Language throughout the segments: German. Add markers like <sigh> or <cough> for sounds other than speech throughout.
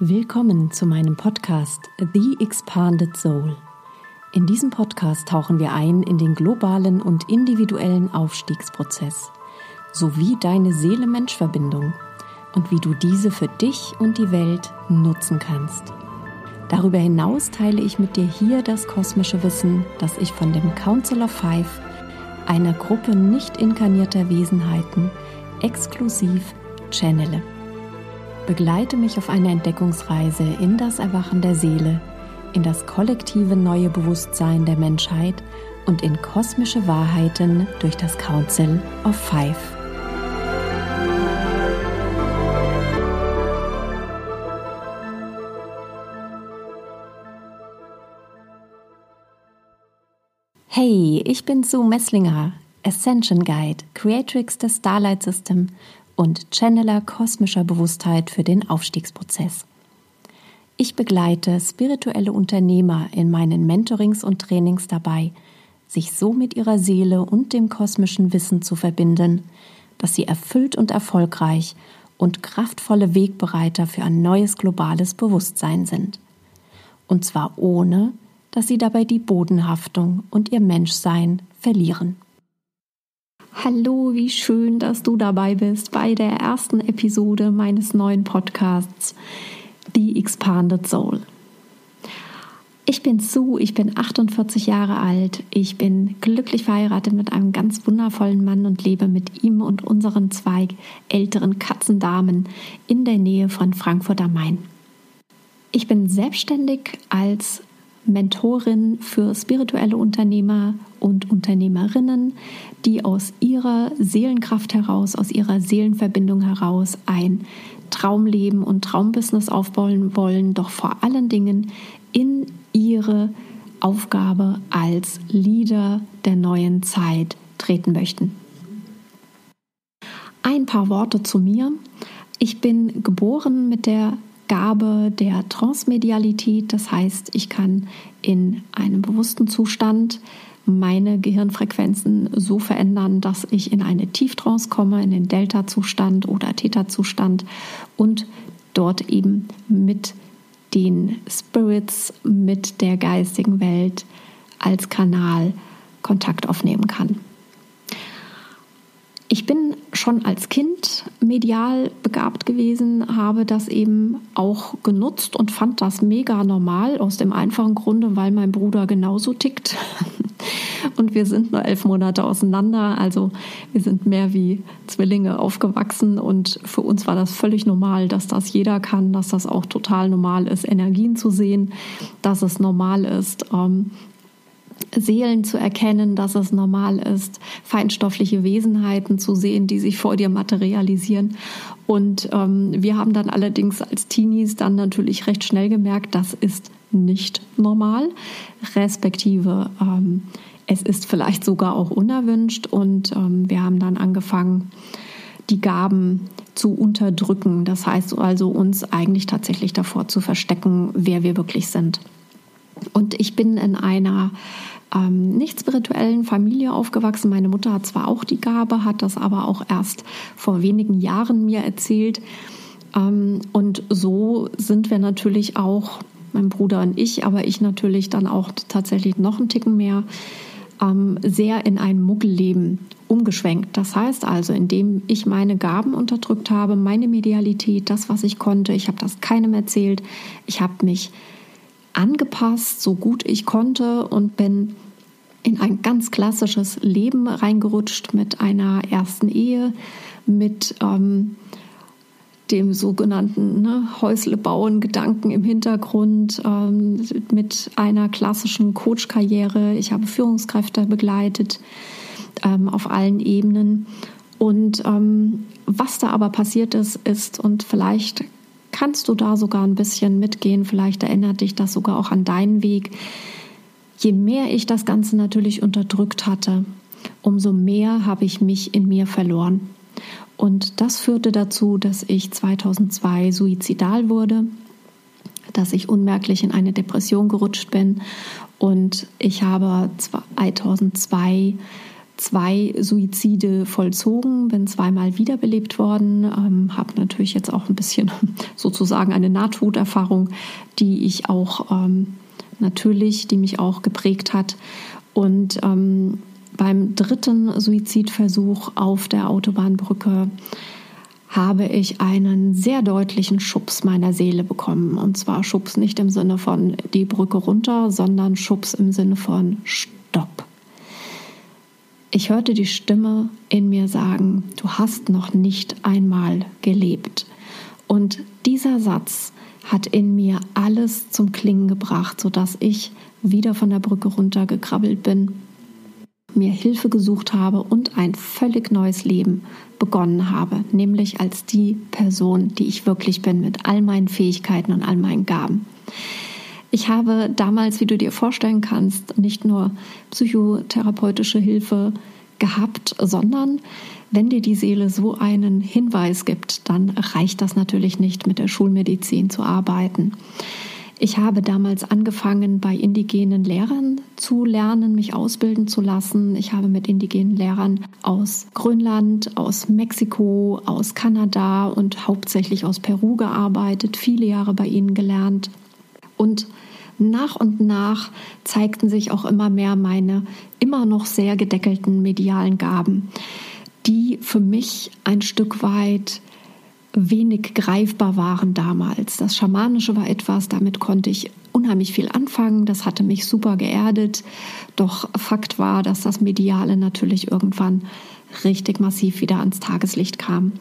Willkommen zu meinem Podcast The Expanded Soul. In diesem Podcast tauchen wir ein in den globalen und individuellen Aufstiegsprozess sowie deine Seele-Mensch-Verbindung und wie du diese für dich und die Welt nutzen kannst. Darüber hinaus teile ich mit dir hier das kosmische Wissen, das ich von dem Council of Five, einer Gruppe nicht inkarnierter Wesenheiten, exklusiv channele. Begleite mich auf eine Entdeckungsreise in das Erwachen der Seele, in das kollektive neue Bewusstsein der Menschheit und in kosmische Wahrheiten durch das Council of Five. Hey, ich bin Sue Messlinger, Ascension Guide, Creatrix des Starlight System und Channeler kosmischer Bewusstheit für den Aufstiegsprozess. Ich begleite spirituelle Unternehmer in meinen Mentorings und Trainings dabei, sich so mit ihrer Seele und dem kosmischen Wissen zu verbinden, dass sie erfüllt und erfolgreich und kraftvolle Wegbereiter für ein neues globales Bewusstsein sind. Und zwar ohne, dass sie dabei die Bodenhaftung und ihr Menschsein verlieren. Hallo, wie schön, dass du dabei bist bei der ersten Episode meines neuen Podcasts, The Expanded Soul. Ich bin Sue, ich bin 48 Jahre alt, ich bin glücklich verheiratet mit einem ganz wundervollen Mann und lebe mit ihm und unseren zwei älteren Katzendamen in der Nähe von Frankfurt am Main. Ich bin selbstständig als Mentorin für spirituelle Unternehmer und Unternehmerinnen, die aus ihrer Seelenkraft heraus, aus ihrer Seelenverbindung heraus ein Traumleben und Traumbusiness aufbauen wollen, doch vor allen Dingen in ihre Aufgabe als Leader der neuen Zeit treten möchten. Ein paar Worte zu mir. Ich bin geboren mit der Gabe der Transmedialität. Das heißt, ich kann in einem bewussten Zustand meine Gehirnfrequenzen so verändern, dass ich in eine Tieftrance komme, in den Delta-Zustand oder Theta-Zustand und dort eben mit den Spirits, mit der geistigen Welt als Kanal Kontakt aufnehmen kann. Ich bin schon als Kind medial begabt gewesen, habe das eben auch genutzt und fand das mega normal aus dem einfachen Grunde, weil mein Bruder genauso tickt. <laughs> Und wir sind nur elf Monate auseinander, also wir sind mehr wie Zwillinge aufgewachsen und für uns war das völlig normal, dass das jeder kann, dass das auch total normal ist, Energien zu sehen, dass es normal ist, ähm, Seelen zu erkennen, dass es normal ist, feinstoffliche Wesenheiten zu sehen, die sich vor dir materialisieren. Und ähm, wir haben dann allerdings als Teenies dann natürlich recht schnell gemerkt, das ist nicht normal, respektive ähm, es ist vielleicht sogar auch unerwünscht. Und ähm, wir haben dann angefangen, die Gaben zu unterdrücken. Das heißt also uns eigentlich tatsächlich davor zu verstecken, wer wir wirklich sind. Und ich bin in einer ähm, nicht spirituellen Familie aufgewachsen. Meine Mutter hat zwar auch die Gabe, hat das aber auch erst vor wenigen Jahren mir erzählt. Ähm, und so sind wir natürlich auch, mein Bruder und ich, aber ich natürlich dann auch tatsächlich noch einen Ticken mehr, ähm, sehr in ein Muggelleben umgeschwenkt. Das heißt also, indem ich meine Gaben unterdrückt habe, meine Medialität, das, was ich konnte, ich habe das keinem erzählt, ich habe mich angepasst, so gut ich konnte und bin in ein ganz klassisches Leben reingerutscht mit einer ersten Ehe, mit ähm, dem sogenannten ne, Häusle bauen Gedanken im Hintergrund, ähm, mit einer klassischen Coach-Karriere. Ich habe Führungskräfte begleitet ähm, auf allen Ebenen. Und ähm, was da aber passiert ist, ist, und vielleicht kannst du da sogar ein bisschen mitgehen. Vielleicht erinnert dich das sogar auch an deinen Weg. Je mehr ich das Ganze natürlich unterdrückt hatte, umso mehr habe ich mich in mir verloren. Und das führte dazu, dass ich 2002 suizidal wurde, dass ich unmerklich in eine Depression gerutscht bin und ich habe 2002 zwei Suizide vollzogen, bin zweimal wiederbelebt worden, ähm, habe natürlich jetzt auch ein bisschen <laughs> sozusagen eine Nahtoderfahrung, die ich auch ähm, natürlich, die mich auch geprägt hat. Und ähm, beim dritten Suizidversuch auf der Autobahnbrücke habe ich einen sehr deutlichen Schubs meiner Seele bekommen. Und zwar Schubs nicht im Sinne von die Brücke runter, sondern Schubs im Sinne von Stopp. Ich hörte die Stimme in mir sagen, du hast noch nicht einmal gelebt. Und dieser Satz hat in mir alles zum Klingen gebracht, sodass ich wieder von der Brücke runtergekrabbelt bin, mir Hilfe gesucht habe und ein völlig neues Leben begonnen habe, nämlich als die Person, die ich wirklich bin, mit all meinen Fähigkeiten und all meinen Gaben. Ich habe damals, wie du dir vorstellen kannst, nicht nur psychotherapeutische Hilfe gehabt, sondern wenn dir die Seele so einen Hinweis gibt, dann reicht das natürlich nicht, mit der Schulmedizin zu arbeiten. Ich habe damals angefangen, bei indigenen Lehrern zu lernen, mich ausbilden zu lassen. Ich habe mit indigenen Lehrern aus Grönland, aus Mexiko, aus Kanada und hauptsächlich aus Peru gearbeitet, viele Jahre bei ihnen gelernt. Und nach und nach zeigten sich auch immer mehr meine immer noch sehr gedeckelten medialen Gaben, die für mich ein Stück weit wenig greifbar waren damals. Das Schamanische war etwas, damit konnte ich unheimlich viel anfangen. Das hatte mich super geerdet. Doch Fakt war, dass das Mediale natürlich irgendwann richtig massiv wieder ans Tageslicht kam.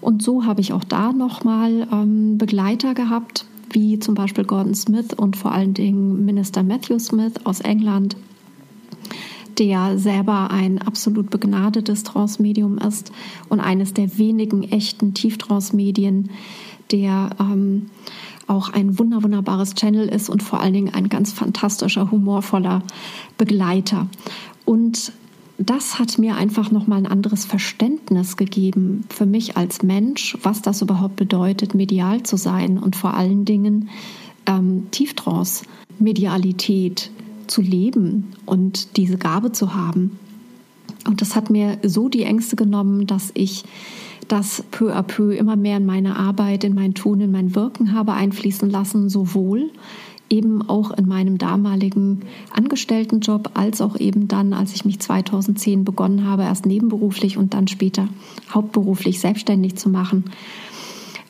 Und so habe ich auch da nochmal ähm, Begleiter gehabt, wie zum Beispiel Gordon Smith und vor allen Dingen Minister Matthew Smith aus England, der selber ein absolut begnadetes Trance-Medium ist und eines der wenigen echten Tieftrance-Medien, der ähm, auch ein wunder wunderbares Channel ist und vor allen Dingen ein ganz fantastischer, humorvoller Begleiter. Und das hat mir einfach noch mal ein anderes Verständnis gegeben für mich als Mensch, was das überhaupt bedeutet, medial zu sein und vor allen Dingen ähm, Tieftrance, Medialität zu leben und diese Gabe zu haben. Und das hat mir so die Ängste genommen, dass ich das peu à peu immer mehr in meine Arbeit, in mein Tun, in mein Wirken habe einfließen lassen, sowohl eben auch in meinem damaligen Angestelltenjob, als auch eben dann, als ich mich 2010 begonnen habe, erst nebenberuflich und dann später hauptberuflich selbstständig zu machen,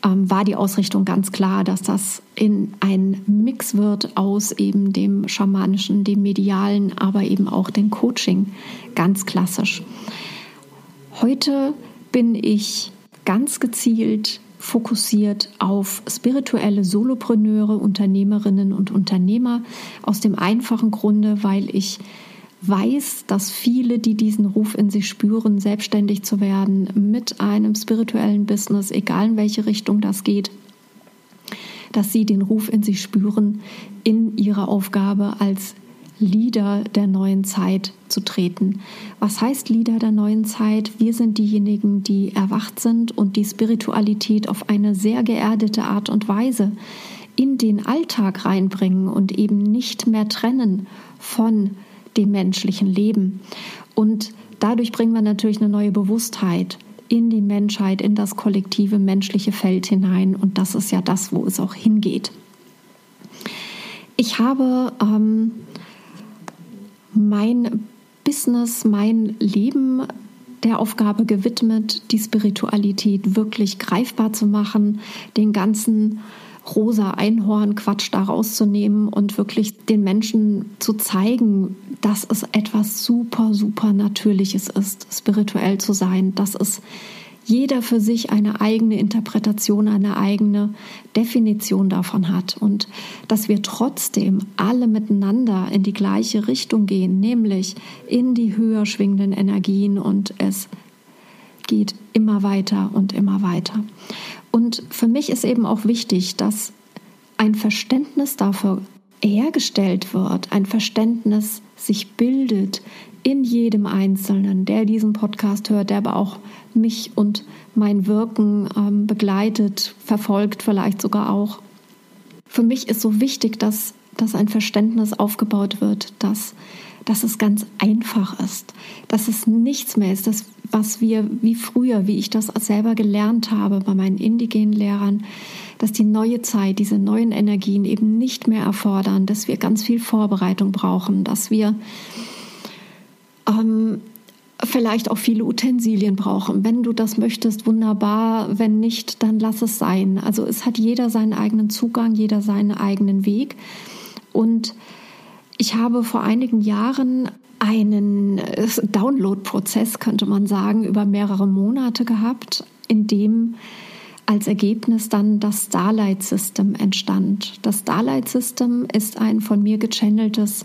ähm, war die Ausrichtung ganz klar, dass das in ein Mix wird aus eben dem schamanischen, dem medialen, aber eben auch dem Coaching, ganz klassisch. Heute bin ich ganz gezielt fokussiert auf spirituelle Solopreneure, Unternehmerinnen und Unternehmer aus dem einfachen Grunde, weil ich weiß, dass viele, die diesen Ruf in sich spüren, selbstständig zu werden mit einem spirituellen Business, egal in welche Richtung das geht, dass sie den Ruf in sich spüren, in ihrer Aufgabe als Leader der neuen Zeit zu treten. Was heißt Leader der neuen Zeit? Wir sind diejenigen, die erwacht sind und die Spiritualität auf eine sehr geerdete Art und Weise in den Alltag reinbringen und eben nicht mehr trennen von dem menschlichen Leben. Und dadurch bringen wir natürlich eine neue Bewusstheit in die Menschheit, in das kollektive menschliche Feld hinein. Und das ist ja das, wo es auch hingeht. Ich habe ähm, mein Business, mein Leben der Aufgabe gewidmet, die Spiritualität wirklich greifbar zu machen, den ganzen rosa Einhorn-Quatsch da rauszunehmen und wirklich den Menschen zu zeigen, dass es etwas super, super Natürliches ist, spirituell zu sein, dass es jeder für sich eine eigene Interpretation, eine eigene Definition davon hat und dass wir trotzdem alle miteinander in die gleiche Richtung gehen, nämlich in die höher schwingenden Energien und es geht immer weiter und immer weiter. Und für mich ist eben auch wichtig, dass ein Verständnis dafür hergestellt wird, ein Verständnis sich bildet in jedem Einzelnen, der diesen Podcast hört, der aber auch mich und mein Wirken ähm, begleitet, verfolgt vielleicht sogar auch. Für mich ist so wichtig, dass dass ein Verständnis aufgebaut wird, dass, dass es ganz einfach ist, dass es nichts mehr ist, dass was wir wie früher, wie ich das selber gelernt habe bei meinen indigenen Lehrern, dass die neue Zeit, diese neuen Energien eben nicht mehr erfordern, dass wir ganz viel Vorbereitung brauchen, dass wir ähm, vielleicht auch viele Utensilien brauchen. Wenn du das möchtest, wunderbar. Wenn nicht, dann lass es sein. Also es hat jeder seinen eigenen Zugang, jeder seinen eigenen Weg. Und ich habe vor einigen Jahren einen äh, Download-Prozess, könnte man sagen, über mehrere Monate gehabt, in dem als Ergebnis dann das Starlight System entstand. Das Starlight System ist ein von mir gechanneltes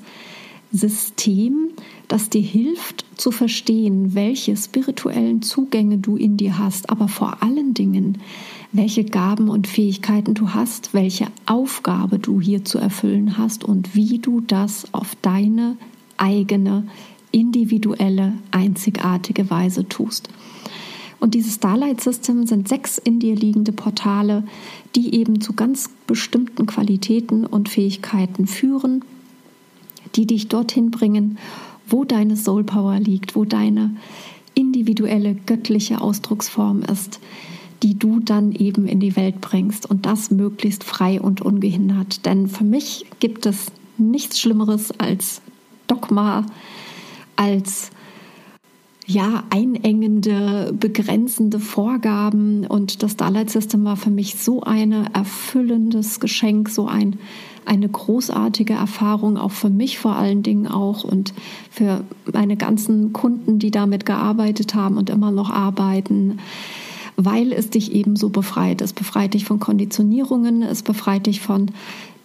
System, das dir hilft zu verstehen, welche spirituellen Zugänge du in dir hast, aber vor allen Dingen, welche Gaben und Fähigkeiten du hast, welche Aufgabe du hier zu erfüllen hast und wie du das auf deine eigene, individuelle, einzigartige Weise tust. Und dieses Starlight System sind sechs in dir liegende Portale, die eben zu ganz bestimmten Qualitäten und Fähigkeiten führen, die dich dorthin bringen, wo deine Soul Power liegt, wo deine individuelle göttliche Ausdrucksform ist, die du dann eben in die Welt bringst und das möglichst frei und ungehindert. Denn für mich gibt es nichts Schlimmeres als Dogma, als ja, einengende, begrenzende Vorgaben. Und das Starlight System war für mich so ein erfüllendes Geschenk, so ein, eine großartige Erfahrung, auch für mich vor allen Dingen auch und für meine ganzen Kunden, die damit gearbeitet haben und immer noch arbeiten weil es dich eben so befreit. Es befreit dich von Konditionierungen, es befreit dich von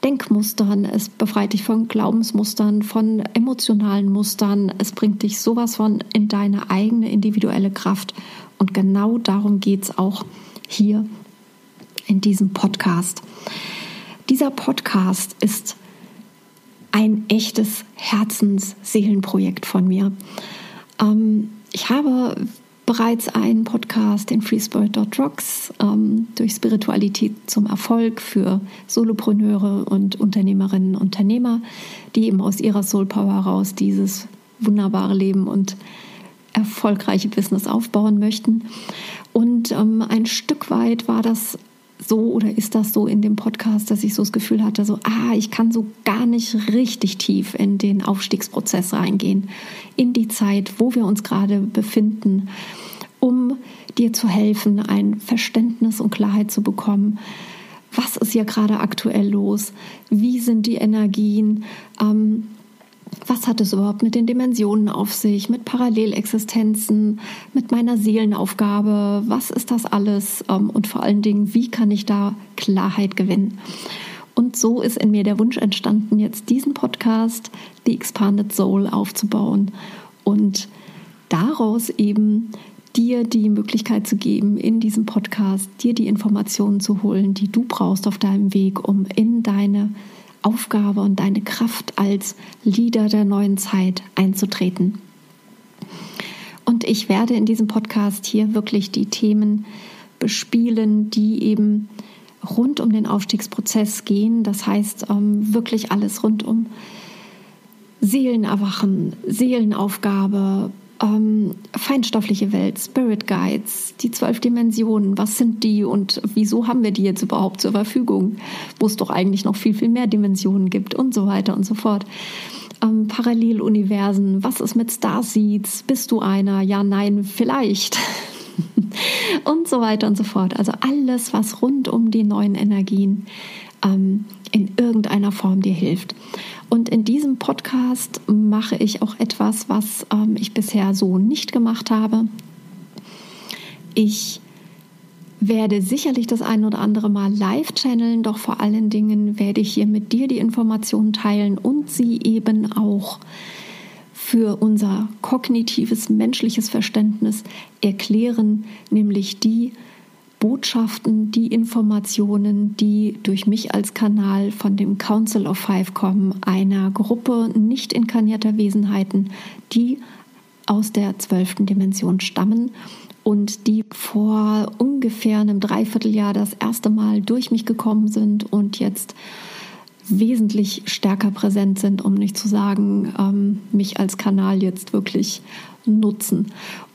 Denkmustern, es befreit dich von Glaubensmustern, von emotionalen Mustern, es bringt dich sowas von in deine eigene individuelle Kraft. Und genau darum geht es auch hier in diesem Podcast. Dieser Podcast ist ein echtes Herzensseelenprojekt von mir. Ähm, ich habe bereits einen Podcast, den FreeSpirit.rocks, ähm, durch Spiritualität zum Erfolg für Solopreneure und Unternehmerinnen und Unternehmer, die eben aus ihrer Soul Power heraus dieses wunderbare Leben und erfolgreiche Business aufbauen möchten. Und ähm, ein Stück weit war das so oder ist das so in dem Podcast, dass ich so das Gefühl hatte, so, ah, ich kann so gar nicht richtig tief in den Aufstiegsprozess reingehen, in die Zeit, wo wir uns gerade befinden, um dir zu helfen, ein Verständnis und Klarheit zu bekommen. Was ist hier gerade aktuell los? Wie sind die Energien? Ähm, was hat es überhaupt mit den Dimensionen auf sich, mit Parallelexistenzen, mit meiner Seelenaufgabe, was ist das alles ähm, und vor allen Dingen, wie kann ich da Klarheit gewinnen. Und so ist in mir der Wunsch entstanden, jetzt diesen Podcast, The Expanded Soul, aufzubauen und daraus eben dir die Möglichkeit zu geben, in diesem Podcast dir die Informationen zu holen, die du brauchst auf deinem Weg, um in deine Aufgabe und deine Kraft als Leader der neuen Zeit einzutreten. Und ich werde in diesem Podcast hier wirklich die Themen bespielen, die eben rund um den Aufstiegsprozess gehen. Das heißt, ähm, wirklich alles rund um Seelenerwachen, Seelenaufgabe, ähm, feinstoffliche Welt, Spirit Guides, die zwölf Dimensionen, was sind die und wieso haben wir die jetzt überhaupt zur Verfügung, wo es doch eigentlich noch viel, viel mehr Dimensionen gibt und so weiter und so fort. Ähm, Paralleluniversen, was ist mit Starseeds? Bist du einer? Ja, nein, vielleicht. <laughs> und so weiter und so fort. Also alles, was rund um die neuen Energien ähm, in irgendeiner Form dir hilft. Und in diesem Podcast mache ich auch etwas, was ähm, ich bisher so nicht gemacht habe. Ich werde sicherlich das ein oder andere Mal live channeln, doch vor allen Dingen werde ich hier mit dir die Informationen teilen und sie eben auch für unser kognitives menschliches Verständnis erklären, nämlich die Botschaften, die Informationen, die durch mich als Kanal von dem Council of Five kommen, einer Gruppe nicht inkarnierter Wesenheiten, die aus der zwölften Dimension stammen und die vor ungefähr einem Dreivierteljahr das erste Mal durch mich gekommen sind und jetzt wesentlich stärker präsent sind, um nicht zu sagen, ähm, mich als Kanal jetzt wirklich nutzen.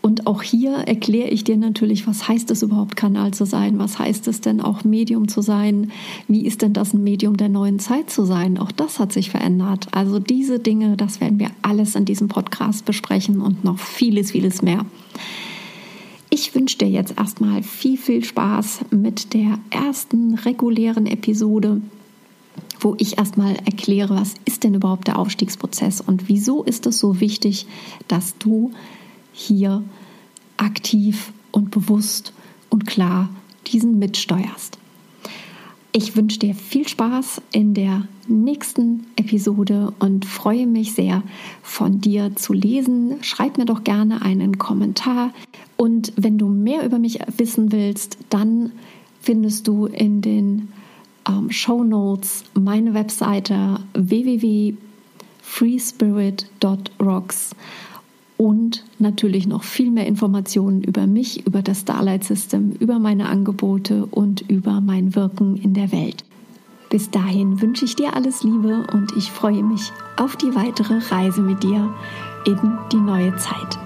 Und auch hier erkläre ich dir natürlich, was heißt es überhaupt, Kanal zu sein? Was heißt es denn auch, Medium zu sein? Wie ist denn das ein Medium der neuen Zeit zu sein? Auch das hat sich verändert. Also diese Dinge, das werden wir alles in diesem Podcast besprechen und noch vieles, vieles mehr. Ich wünsche dir jetzt erstmal viel, viel Spaß mit der ersten regulären Episode wo ich erstmal erkläre, was ist denn überhaupt der Aufstiegsprozess und wieso ist es so wichtig, dass du hier aktiv und bewusst und klar diesen mitsteuerst. Ich wünsche dir viel Spaß in der nächsten Episode und freue mich sehr, von dir zu lesen. Schreib mir doch gerne einen Kommentar. Und wenn du mehr über mich wissen willst, dann findest du in den ähm, Show Notes, meine Webseite www.freespirit.rocks und natürlich noch viel mehr Informationen über mich, über das Starlight System, über meine Angebote und über mein Wirken in der Welt. Bis dahin wünsche ich dir alles Liebe und ich freue mich auf die weitere Reise mit dir in die neue Zeit.